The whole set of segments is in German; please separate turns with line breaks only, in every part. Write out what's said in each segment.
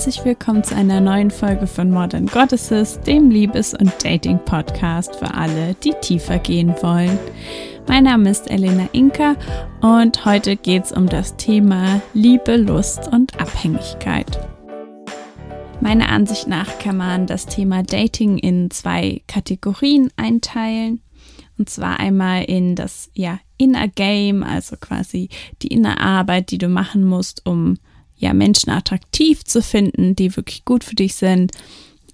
herzlich willkommen zu einer neuen Folge von Modern Goddesses, dem Liebes- und Dating-Podcast für alle, die tiefer gehen wollen. Mein Name ist Elena Inka und heute geht es um das Thema Liebe, Lust und Abhängigkeit. Meiner Ansicht nach kann man das Thema Dating in zwei Kategorien einteilen. Und zwar einmal in das ja, Inner Game, also quasi die Innerarbeit, die du machen musst, um ja, Menschen attraktiv zu finden, die wirklich gut für dich sind.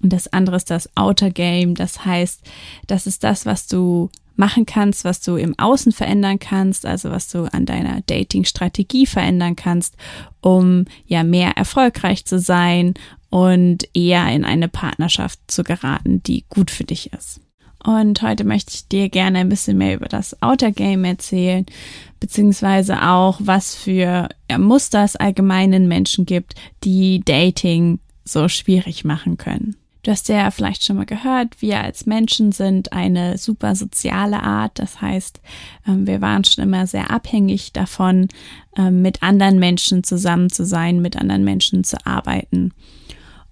Und das andere ist das Outer Game. Das heißt, das ist das, was du machen kannst, was du im Außen verändern kannst, also was du an deiner Dating-Strategie verändern kannst, um ja mehr erfolgreich zu sein und eher in eine Partnerschaft zu geraten, die gut für dich ist. Und heute möchte ich dir gerne ein bisschen mehr über das Outer Game erzählen, beziehungsweise auch, was für Muster es allgemeinen Menschen gibt, die Dating so schwierig machen können. Du hast ja vielleicht schon mal gehört, wir als Menschen sind eine super soziale Art. Das heißt, ähm, wir waren schon immer sehr abhängig davon, ähm, mit anderen Menschen zusammen zu sein, mit anderen Menschen zu arbeiten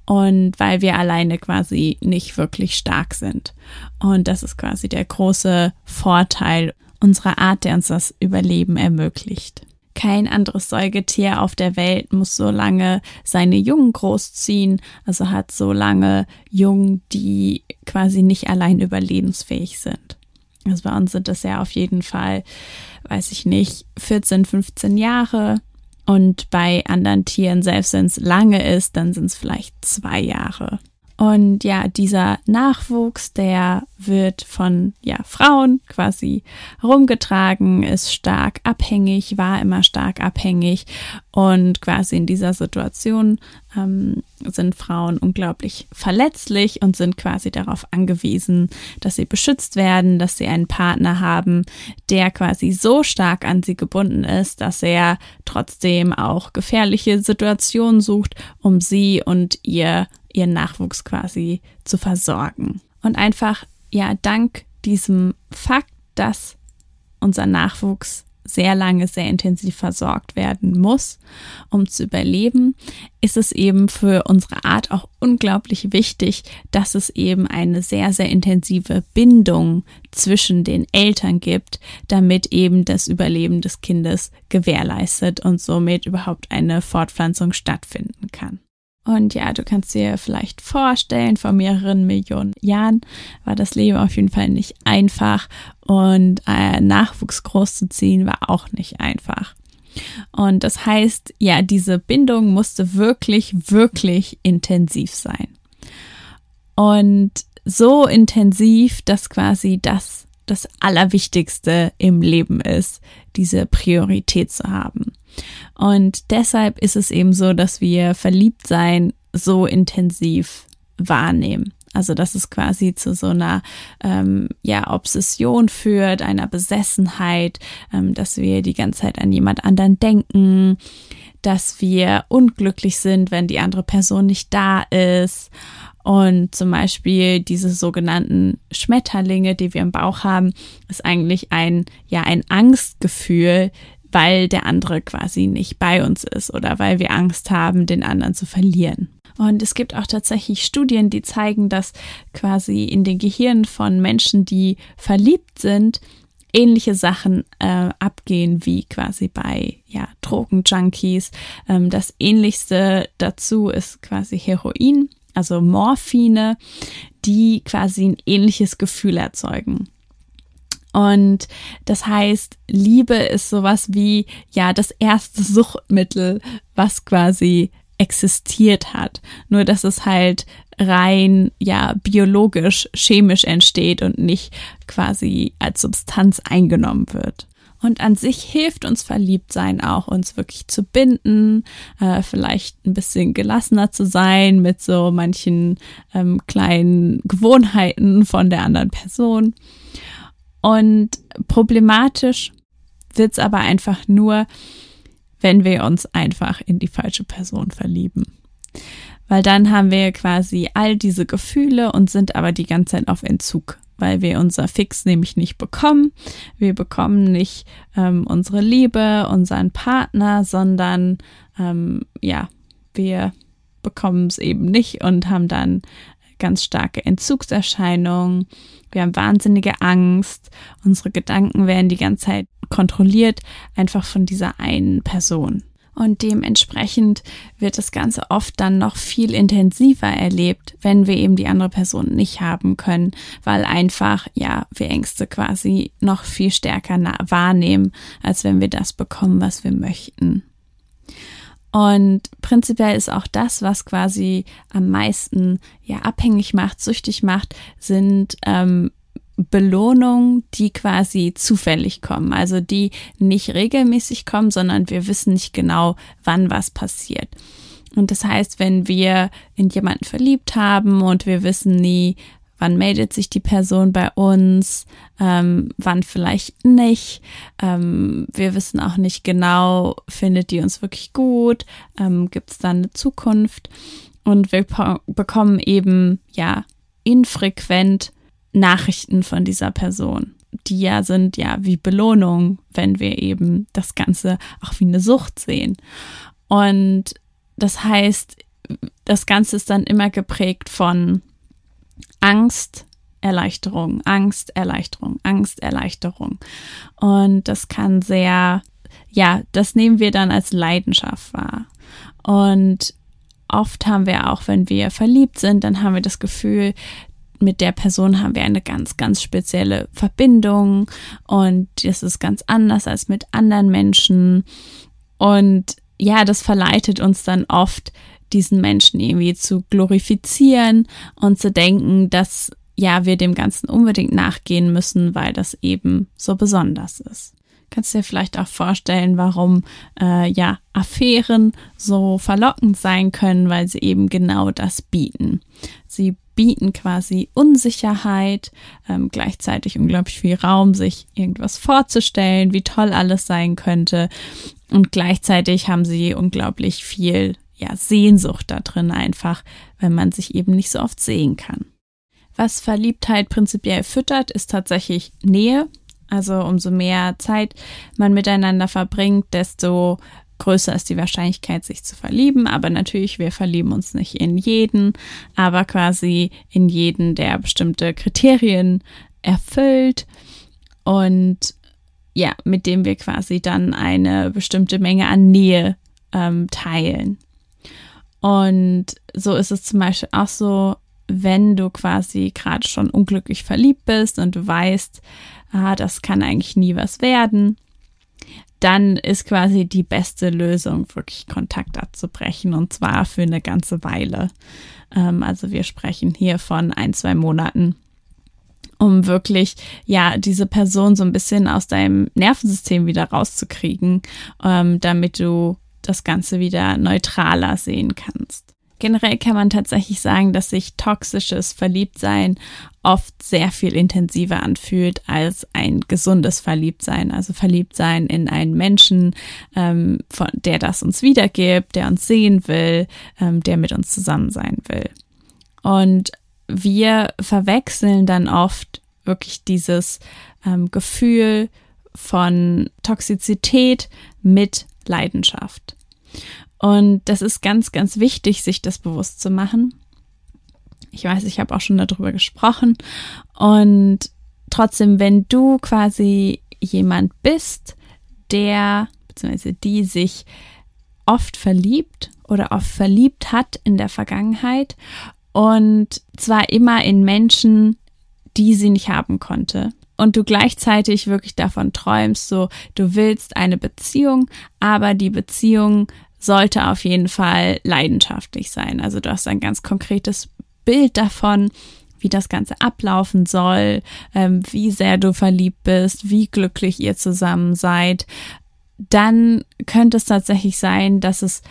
und weil wir alleine quasi nicht wirklich stark sind. Und das ist quasi der große Vorteil unserer Art, der uns das Überleben ermöglicht. Kein anderes Säugetier auf der Welt muss so lange seine Jungen großziehen, also hat so lange Jungen, die quasi nicht allein überlebensfähig sind. Also bei uns sind das ja auf jeden Fall, weiß ich nicht, 14, 15 Jahre, und bei anderen Tieren, selbst wenn es lange ist, dann sind es vielleicht zwei Jahre. Und ja, dieser Nachwuchs, der wird von ja, Frauen quasi herumgetragen, ist stark abhängig, war immer stark abhängig. Und quasi in dieser Situation ähm, sind Frauen unglaublich verletzlich und sind quasi darauf angewiesen, dass sie beschützt werden, dass sie einen Partner haben, der quasi so stark an sie gebunden ist, dass er trotzdem auch gefährliche Situationen sucht, um sie und ihr ihren Nachwuchs quasi zu versorgen. Und einfach, ja, dank diesem Fakt, dass unser Nachwuchs sehr lange, sehr intensiv versorgt werden muss, um zu überleben, ist es eben für unsere Art auch unglaublich wichtig, dass es eben eine sehr, sehr intensive Bindung zwischen den Eltern gibt, damit eben das Überleben des Kindes gewährleistet und somit überhaupt eine Fortpflanzung stattfinden kann. Und ja, du kannst dir vielleicht vorstellen, vor mehreren Millionen Jahren war das Leben auf jeden Fall nicht einfach und äh, Nachwuchs großzuziehen war auch nicht einfach. Und das heißt, ja, diese Bindung musste wirklich, wirklich intensiv sein. Und so intensiv, dass quasi das das Allerwichtigste im Leben ist, diese Priorität zu haben. Und deshalb ist es eben so, dass wir Verliebtsein so intensiv wahrnehmen. Also dass es quasi zu so einer ähm, ja Obsession führt, einer Besessenheit, ähm, dass wir die ganze Zeit an jemand anderen denken, dass wir unglücklich sind, wenn die andere Person nicht da ist und zum Beispiel diese sogenannten Schmetterlinge, die wir im Bauch haben, ist eigentlich ein, ja, ein Angstgefühl, weil der andere quasi nicht bei uns ist oder weil wir Angst haben, den anderen zu verlieren. Und es gibt auch tatsächlich Studien, die zeigen, dass quasi in den Gehirnen von Menschen, die verliebt sind, ähnliche Sachen äh, abgehen wie quasi bei ja, Drogenjunkies. Ähm, das ähnlichste dazu ist quasi Heroin also Morphine, die quasi ein ähnliches Gefühl erzeugen. Und das heißt, Liebe ist sowas wie, ja, das erste Suchtmittel, was quasi existiert hat. Nur, dass es halt rein, ja, biologisch, chemisch entsteht und nicht quasi als Substanz eingenommen wird. Und an sich hilft uns Verliebtsein auch, uns wirklich zu binden, äh, vielleicht ein bisschen gelassener zu sein mit so manchen ähm, kleinen Gewohnheiten von der anderen Person. Und problematisch wird es aber einfach nur, wenn wir uns einfach in die falsche Person verlieben. weil dann haben wir quasi all diese Gefühle und sind aber die ganze Zeit auf Entzug, weil wir unser Fix nämlich nicht bekommen. Wir bekommen nicht ähm, unsere Liebe, unseren Partner, sondern ähm, ja, wir bekommen es eben nicht und haben dann ganz starke Entzugserscheinungen. Wir haben wahnsinnige Angst. Unsere Gedanken werden die ganze Zeit kontrolliert, einfach von dieser einen Person. Und dementsprechend wird das Ganze oft dann noch viel intensiver erlebt, wenn wir eben die andere Person nicht haben können, weil einfach, ja, wir Ängste quasi noch viel stärker wahrnehmen, als wenn wir das bekommen, was wir möchten. Und prinzipiell ist auch das, was quasi am meisten ja abhängig macht, süchtig macht, sind ähm, Belohnungen, die quasi zufällig kommen, also die nicht regelmäßig kommen, sondern wir wissen nicht genau, wann was passiert. Und das heißt, wenn wir in jemanden verliebt haben und wir wissen nie, wann meldet sich die Person bei uns, ähm, wann vielleicht nicht. Ähm, wir wissen auch nicht genau, findet die uns wirklich gut, ähm, gibt es dann eine Zukunft. Und wir bekommen eben, ja, infrequent Nachrichten von dieser Person, die ja sind, ja, wie Belohnung, wenn wir eben das Ganze auch wie eine Sucht sehen. Und das heißt, das Ganze ist dann immer geprägt von Angst, Erleichterung, Angst, Erleichterung, Angst, Erleichterung. Und das kann sehr, ja, das nehmen wir dann als Leidenschaft wahr. Und oft haben wir auch, wenn wir verliebt sind, dann haben wir das Gefühl, mit der Person haben wir eine ganz, ganz spezielle Verbindung und das ist ganz anders als mit anderen Menschen. Und ja, das verleitet uns dann oft, diesen Menschen irgendwie zu glorifizieren und zu denken, dass ja, wir dem Ganzen unbedingt nachgehen müssen, weil das eben so besonders ist. Kannst dir vielleicht auch vorstellen, warum äh, ja Affären so verlockend sein können, weil sie eben genau das bieten. Sie bieten quasi Unsicherheit, ähm, gleichzeitig unglaublich viel Raum, sich irgendwas vorzustellen, wie toll alles sein könnte. Und gleichzeitig haben sie unglaublich viel ja, Sehnsucht da drin einfach, wenn man sich eben nicht so oft sehen kann. Was Verliebtheit prinzipiell füttert, ist tatsächlich Nähe. Also umso mehr Zeit man miteinander verbringt, desto größer ist die Wahrscheinlichkeit, sich zu verlieben. Aber natürlich, wir verlieben uns nicht in jeden, aber quasi in jeden, der bestimmte Kriterien erfüllt und ja, mit dem wir quasi dann eine bestimmte Menge an Nähe ähm, teilen. Und so ist es zum Beispiel auch so, wenn du quasi gerade schon unglücklich verliebt bist und du weißt, ah, das kann eigentlich nie was werden, dann ist quasi die beste Lösung, wirklich Kontakt abzubrechen und zwar für eine ganze Weile. Ähm, also wir sprechen hier von ein, zwei Monaten, um wirklich, ja, diese Person so ein bisschen aus deinem Nervensystem wieder rauszukriegen, ähm, damit du das Ganze wieder neutraler sehen kannst. Generell kann man tatsächlich sagen, dass sich toxisches Verliebtsein oft sehr viel intensiver anfühlt als ein gesundes Verliebtsein. Also Verliebtsein in einen Menschen, ähm, von, der das uns wiedergibt, der uns sehen will, ähm, der mit uns zusammen sein will. Und wir verwechseln dann oft wirklich dieses ähm, Gefühl von Toxizität mit Leidenschaft. Und das ist ganz, ganz wichtig, sich das bewusst zu machen. Ich weiß, ich habe auch schon darüber gesprochen. Und trotzdem, wenn du quasi jemand bist, der bzw. die sich oft verliebt oder oft verliebt hat in der Vergangenheit und zwar immer in Menschen, die sie nicht haben konnte und du gleichzeitig wirklich davon träumst, so du willst eine Beziehung, aber die Beziehung sollte auf jeden Fall leidenschaftlich sein. Also du hast ein ganz konkretes Bild davon, wie das Ganze ablaufen soll, ähm, wie sehr du verliebt bist, wie glücklich ihr zusammen seid, dann könnte es tatsächlich sein, dass es,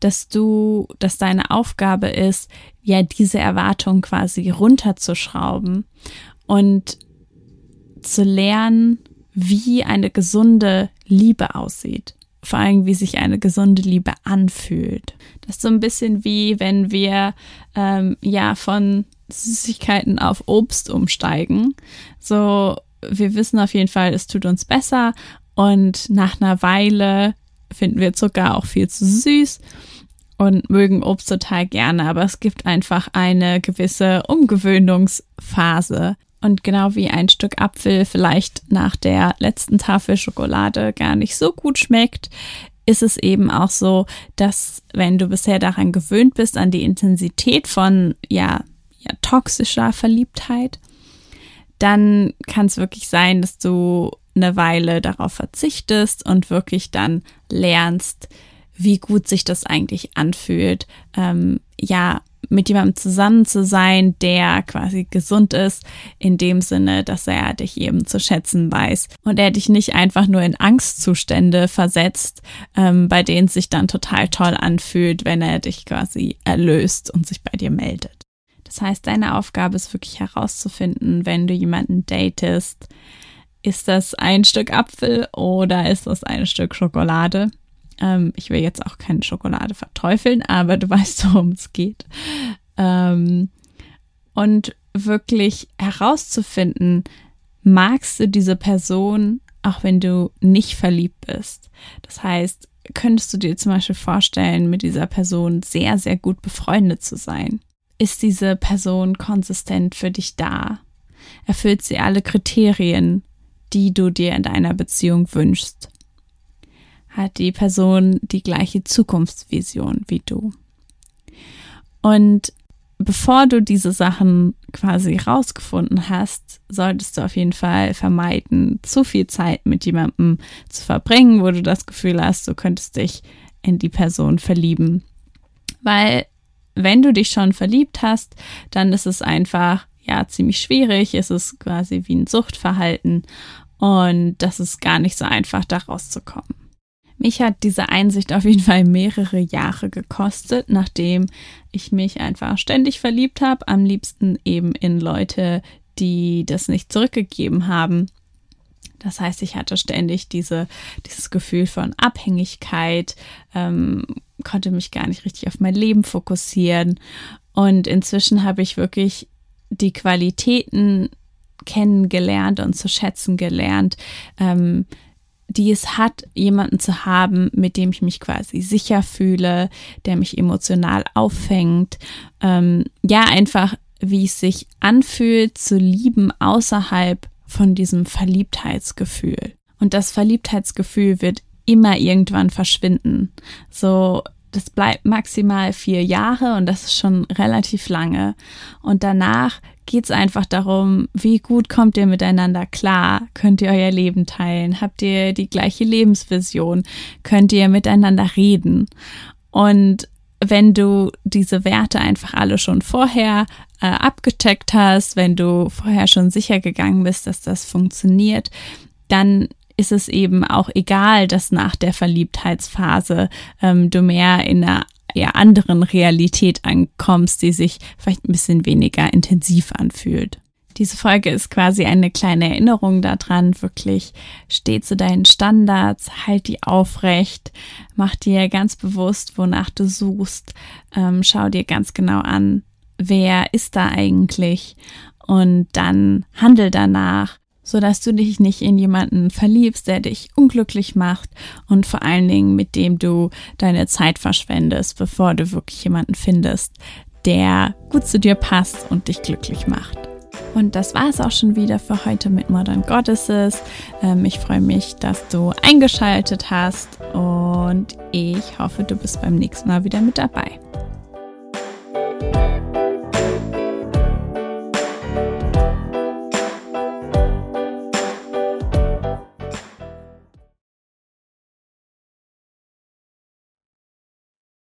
dass du, dass deine Aufgabe ist, ja, diese Erwartung quasi runterzuschrauben und zu lernen, wie eine gesunde Liebe aussieht. Vor allem, wie sich eine gesunde Liebe anfühlt. Das ist so ein bisschen wie, wenn wir ähm, ja von Süßigkeiten auf Obst umsteigen. So, wir wissen auf jeden Fall, es tut uns besser und nach einer Weile finden wir Zucker auch viel zu süß und mögen Obst total gerne, aber es gibt einfach eine gewisse Umgewöhnungsphase. Und genau wie ein Stück Apfel vielleicht nach der letzten Tafel Schokolade gar nicht so gut schmeckt, ist es eben auch so, dass wenn du bisher daran gewöhnt bist, an die Intensität von ja, ja toxischer Verliebtheit, dann kann es wirklich sein, dass du eine Weile darauf verzichtest und wirklich dann lernst, wie gut sich das eigentlich anfühlt, ähm, ja, mit jemandem zusammen zu sein, der quasi gesund ist, in dem Sinne, dass er dich eben zu schätzen weiß und er dich nicht einfach nur in Angstzustände versetzt, ähm, bei denen es sich dann total toll anfühlt, wenn er dich quasi erlöst und sich bei dir meldet. Das heißt, deine Aufgabe ist wirklich herauszufinden, wenn du jemanden datest, ist das ein Stück Apfel oder ist das ein Stück Schokolade? Ähm, ich will jetzt auch keine Schokolade verteufeln, aber du weißt, worum es geht. Ähm, und wirklich herauszufinden, magst du diese Person, auch wenn du nicht verliebt bist? Das heißt, könntest du dir zum Beispiel vorstellen, mit dieser Person sehr, sehr gut befreundet zu sein? Ist diese Person konsistent für dich da? Erfüllt sie alle Kriterien, die du dir in deiner Beziehung wünschst? Hat die Person die gleiche Zukunftsvision wie du. Und bevor du diese Sachen quasi rausgefunden hast, solltest du auf jeden Fall vermeiden, zu viel Zeit mit jemandem zu verbringen, wo du das Gefühl hast, du könntest dich in die Person verlieben. Weil wenn du dich schon verliebt hast, dann ist es einfach ja ziemlich schwierig, es ist quasi wie ein Suchtverhalten und das ist gar nicht so einfach, da rauszukommen. Mich hat diese Einsicht auf jeden Fall mehrere Jahre gekostet, nachdem ich mich einfach ständig verliebt habe, am liebsten eben in Leute, die das nicht zurückgegeben haben. Das heißt, ich hatte ständig diese, dieses Gefühl von Abhängigkeit, ähm, konnte mich gar nicht richtig auf mein Leben fokussieren. Und inzwischen habe ich wirklich die Qualitäten kennengelernt und zu schätzen gelernt, ähm, die es hat, jemanden zu haben, mit dem ich mich quasi sicher fühle, der mich emotional auffängt. Ähm, ja, einfach, wie es sich anfühlt, zu lieben außerhalb von diesem Verliebtheitsgefühl. Und das Verliebtheitsgefühl wird immer irgendwann verschwinden. So, das bleibt maximal vier Jahre und das ist schon relativ lange. Und danach geht es einfach darum, wie gut kommt ihr miteinander klar? Könnt ihr euer Leben teilen? Habt ihr die gleiche Lebensvision? Könnt ihr miteinander reden? Und wenn du diese Werte einfach alle schon vorher äh, abgecheckt hast, wenn du vorher schon sicher gegangen bist, dass das funktioniert, dann ist es eben auch egal, dass nach der Verliebtheitsphase ähm, du mehr in einer eher anderen Realität ankommst, die sich vielleicht ein bisschen weniger intensiv anfühlt. Diese Folge ist quasi eine kleine Erinnerung daran, wirklich steh zu deinen Standards, halt die aufrecht, mach dir ganz bewusst, wonach du suchst, ähm, schau dir ganz genau an, wer ist da eigentlich und dann handel danach so dass du dich nicht in jemanden verliebst, der dich unglücklich macht und vor allen Dingen mit dem du deine Zeit verschwendest, bevor du wirklich jemanden findest, der gut zu dir passt und dich glücklich macht. Und das war es auch schon wieder für heute mit Modern Goddesses. Ähm, ich freue mich, dass du eingeschaltet hast und ich hoffe, du bist beim nächsten Mal wieder mit dabei.